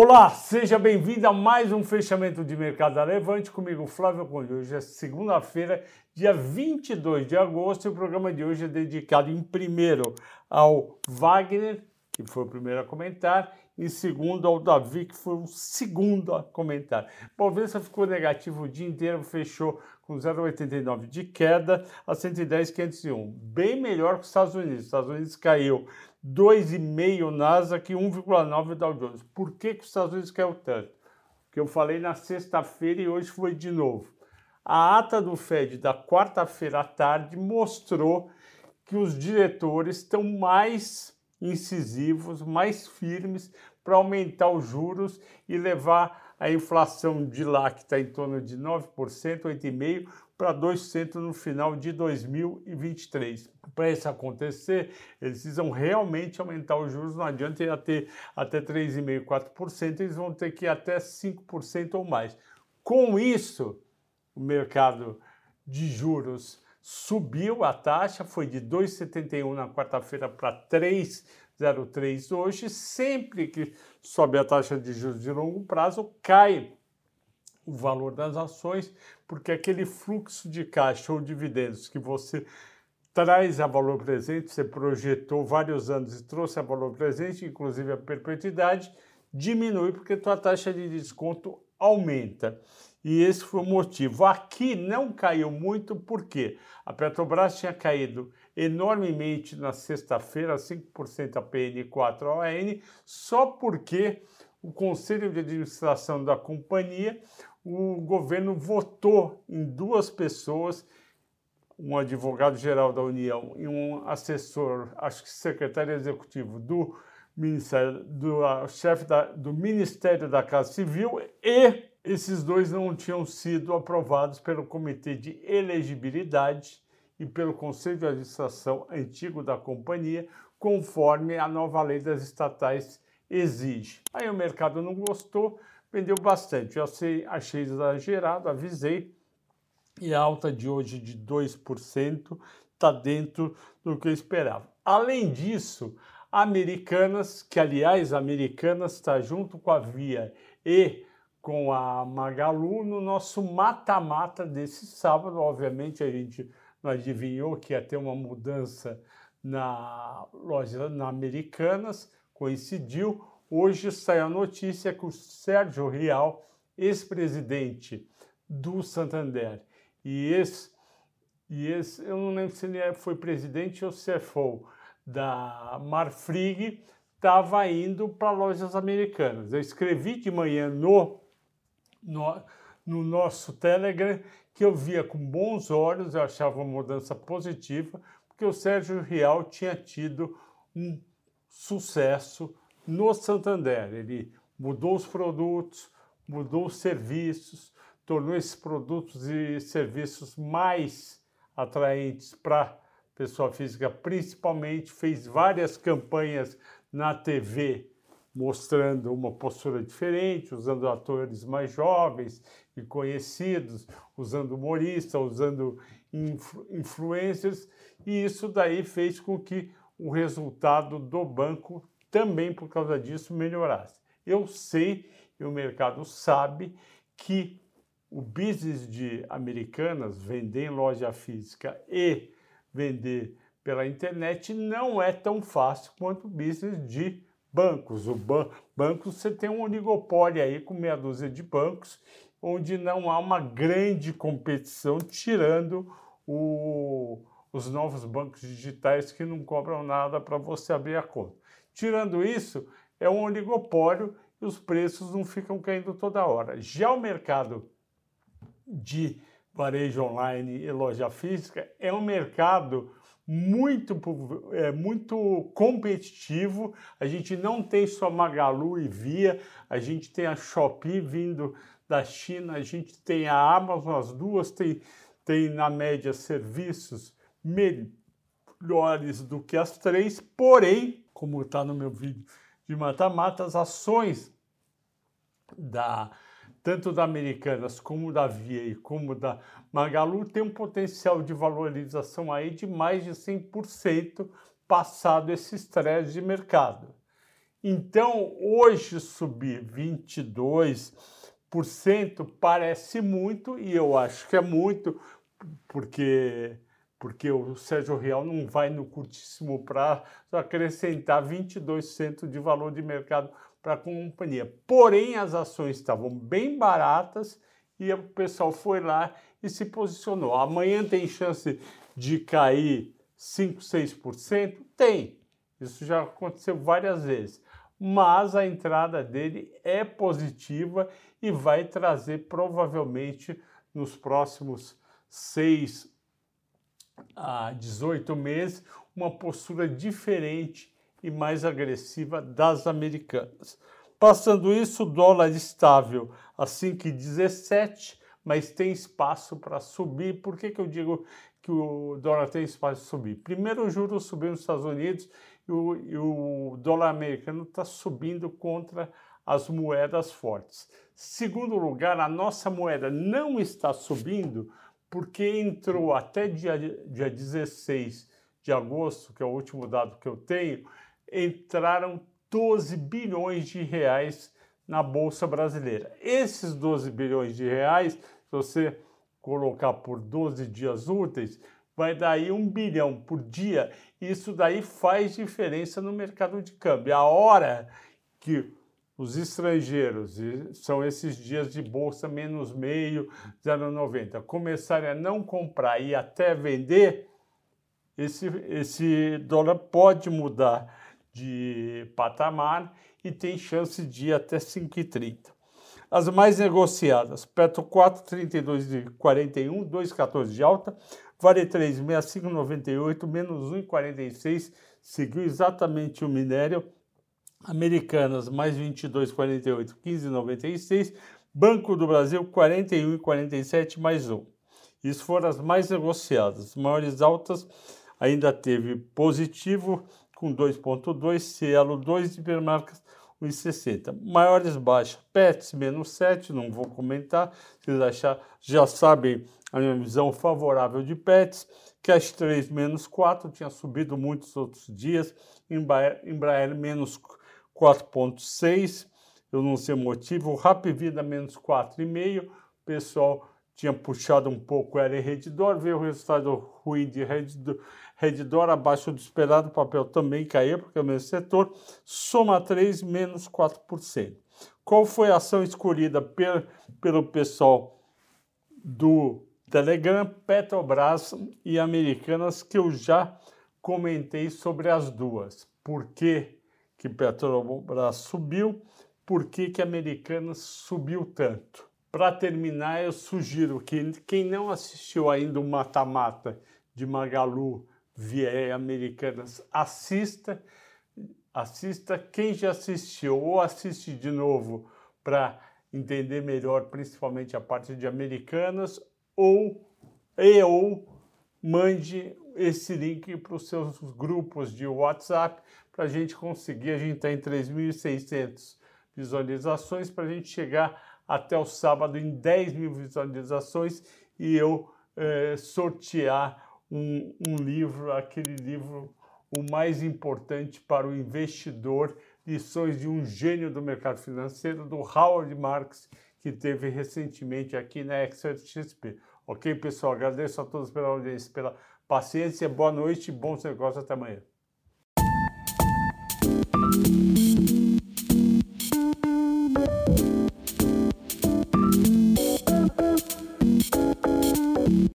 Olá, seja bem-vindo a mais um fechamento de mercado da Levante comigo, Flávio Conde. Hoje é segunda-feira, dia 22 de agosto, e o programa de hoje é dedicado em primeiro ao Wagner, que foi o primeiro a comentar, e segundo ao Davi, que foi o segundo a comentar. Bovespa ficou negativo o dia inteiro, fechou com 0,89 de queda a 110,501. Bem melhor que os Estados Unidos. Os Estados Unidos caiu 2,5 Nasdaq e 1,9 Dow Jones. Por que, que os Estados Unidos caiu tanto? Que eu falei na sexta-feira e hoje foi de novo. A ata do Fed da quarta-feira à tarde mostrou que os diretores estão mais incisivos, mais firmes para aumentar os juros e levar a inflação de lá, que está em torno de 9%, 8,5%, para 2% no final de 2023. Para isso acontecer, eles precisam realmente aumentar os juros, não adianta ir até, até 3,5%, 4%, eles vão ter que ir até 5% ou mais. Com isso, o mercado de juros subiu a taxa, foi de 2,71 na quarta-feira para 3,03 hoje. Sempre que sobe a taxa de juros de longo prazo, cai o valor das ações, porque aquele fluxo de caixa ou dividendos que você traz a valor presente, você projetou vários anos e trouxe a valor presente, inclusive a perpetuidade, diminui porque tua taxa de desconto aumenta. E esse foi o motivo. Aqui não caiu muito porque a Petrobras tinha caído enormemente na sexta-feira, 5% a PN4 ON, só porque o Conselho de Administração da companhia o governo votou em duas pessoas, um advogado-geral da União e um assessor, acho que secretário executivo do Ministério, do chefe do Ministério da Casa Civil, e esses dois não tinham sido aprovados pelo Comitê de Elegibilidade e pelo Conselho de Administração antigo da companhia, conforme a nova lei das estatais exige. Aí o mercado não gostou, vendeu bastante. Eu achei, achei exagerado, avisei. E a alta de hoje de 2% está dentro do que eu esperava. Além disso, Americanas, que aliás, Americanas está junto com a Via e com a Magalu no nosso mata-mata desse sábado. Obviamente, a gente não adivinhou que ia ter uma mudança na loja na Americanas, coincidiu. Hoje saiu a notícia que o Sérgio Rial, ex-presidente do Santander e ex, e ex, eu não lembro se ele é, foi presidente ou CFO da Marfrig, estava indo para lojas americanas. Eu escrevi de manhã no, no, no nosso Telegram que eu via com bons olhos, eu achava uma mudança positiva, porque o Sérgio Rial tinha tido um sucesso no Santander. Ele mudou os produtos, mudou os serviços, tornou esses produtos e serviços mais atraentes para pessoa física, principalmente fez várias campanhas na TV mostrando uma postura diferente, usando atores mais jovens e conhecidos, usando humoristas, usando influ influencers, e isso daí fez com que o resultado do banco também por causa disso melhorasse. Eu sei e o mercado sabe que o business de americanas, vender em loja física e vender pela internet, não é tão fácil quanto o business de bancos. O ban banco você tem um oligopólio aí com meia dúzia de bancos, onde não há uma grande competição, tirando o, os novos bancos digitais que não cobram nada para você abrir a conta. Tirando isso, é um oligopólio e os preços não ficam caindo toda hora. Já o mercado de varejo online e loja física é um mercado muito, é, muito competitivo. A gente não tem só Magalu e Via, a gente tem a Shopee vindo da China, a gente tem a Amazon, as duas têm tem na média serviços melhores do que as três, porém como está no meu vídeo de mata-mata, as ações da tanto da Americanas como da Via e como da Magalu tem um potencial de valorização aí de mais de 100% passado esse estresse de mercado. Então, hoje subir 22% parece muito, e eu acho que é muito, porque, porque o Sérgio Real não vai no curtíssimo prazo acrescentar 22% de valor de mercado para a companhia. Porém, as ações estavam bem baratas e o pessoal foi lá e se posicionou. Amanhã tem chance de cair 5, 6%? Tem. Isso já aconteceu várias vezes. Mas a entrada dele é positiva e vai trazer provavelmente nos próximos 6 a 18 meses uma postura diferente e mais agressiva das americanas. Passando isso, o dólar estável a 5,17, mas tem espaço para subir. Por que, que eu digo que o dólar tem espaço de subir? Primeiro, o juros subiu nos Estados Unidos e o, e o dólar americano está subindo contra as moedas fortes. Segundo lugar, a nossa moeda não está subindo porque entrou até dia, dia 16 de agosto, que é o último dado que eu tenho, entraram 12 bilhões de reais na Bolsa Brasileira. Esses 12 bilhões de reais, se você colocar por 12 dias úteis, vai dar aí um bilhão por dia. Isso daí faz diferença no mercado de câmbio. A hora que os estrangeiros, e são esses dias de bolsa menos meio, 0,90, começarem a não comprar e até vender, esse, esse dólar pode mudar de patamar e tem chance de ir até 5,30. As mais negociadas, Petro 4,32 de 41, 2,14 de alta, Vale 3, 65,98, menos 1,46, seguiu exatamente o minério, Americanas mais 22,48, 15,96, Banco do Brasil 41,47 mais 1. Isso foram as mais negociadas. As maiores altas ainda teve positivo com 2,2, Cielo 2, Hipermarcas 1,60. Maiores baixas, Pets menos 7, não vou comentar, vocês achar, já sabem a minha visão favorável de Pets. Cash 3 menos 4, tinha subido muitos outros dias, Embraer, menos 4,6, eu não sei o motivo, Rap Vida menos 4,5, o pessoal tinha puxado um pouco ela em Redditor, veio o resultado ruim de Redditor abaixo do esperado, o papel também caiu, porque é o mesmo setor, soma 3, menos 4%. Qual foi a ação escolhida per, pelo pessoal do Telegram, Petrobras e Americanas, que eu já comentei sobre as duas. Por que, que Petrobras subiu? Por que, que Americanas subiu tanto? Para terminar, eu sugiro que quem não assistiu ainda o Mata-Mata de Magalu via Americanas, assista. Assista. Quem já assistiu ou assiste de novo para entender melhor, principalmente a parte de Americanas, ou e ou mande esse link para os seus grupos de WhatsApp para a gente conseguir. A gente está em 3.600 visualizações para a gente chegar até o sábado em 10 mil visualizações e eu é, sortear um, um livro, aquele livro o mais importante para o investidor, lições de um gênio do mercado financeiro, do Howard Marks, que teve recentemente aqui na Expert XP. Ok, pessoal? Agradeço a todos pela audiência, pela paciência. Boa noite, bons negócios. Até amanhã.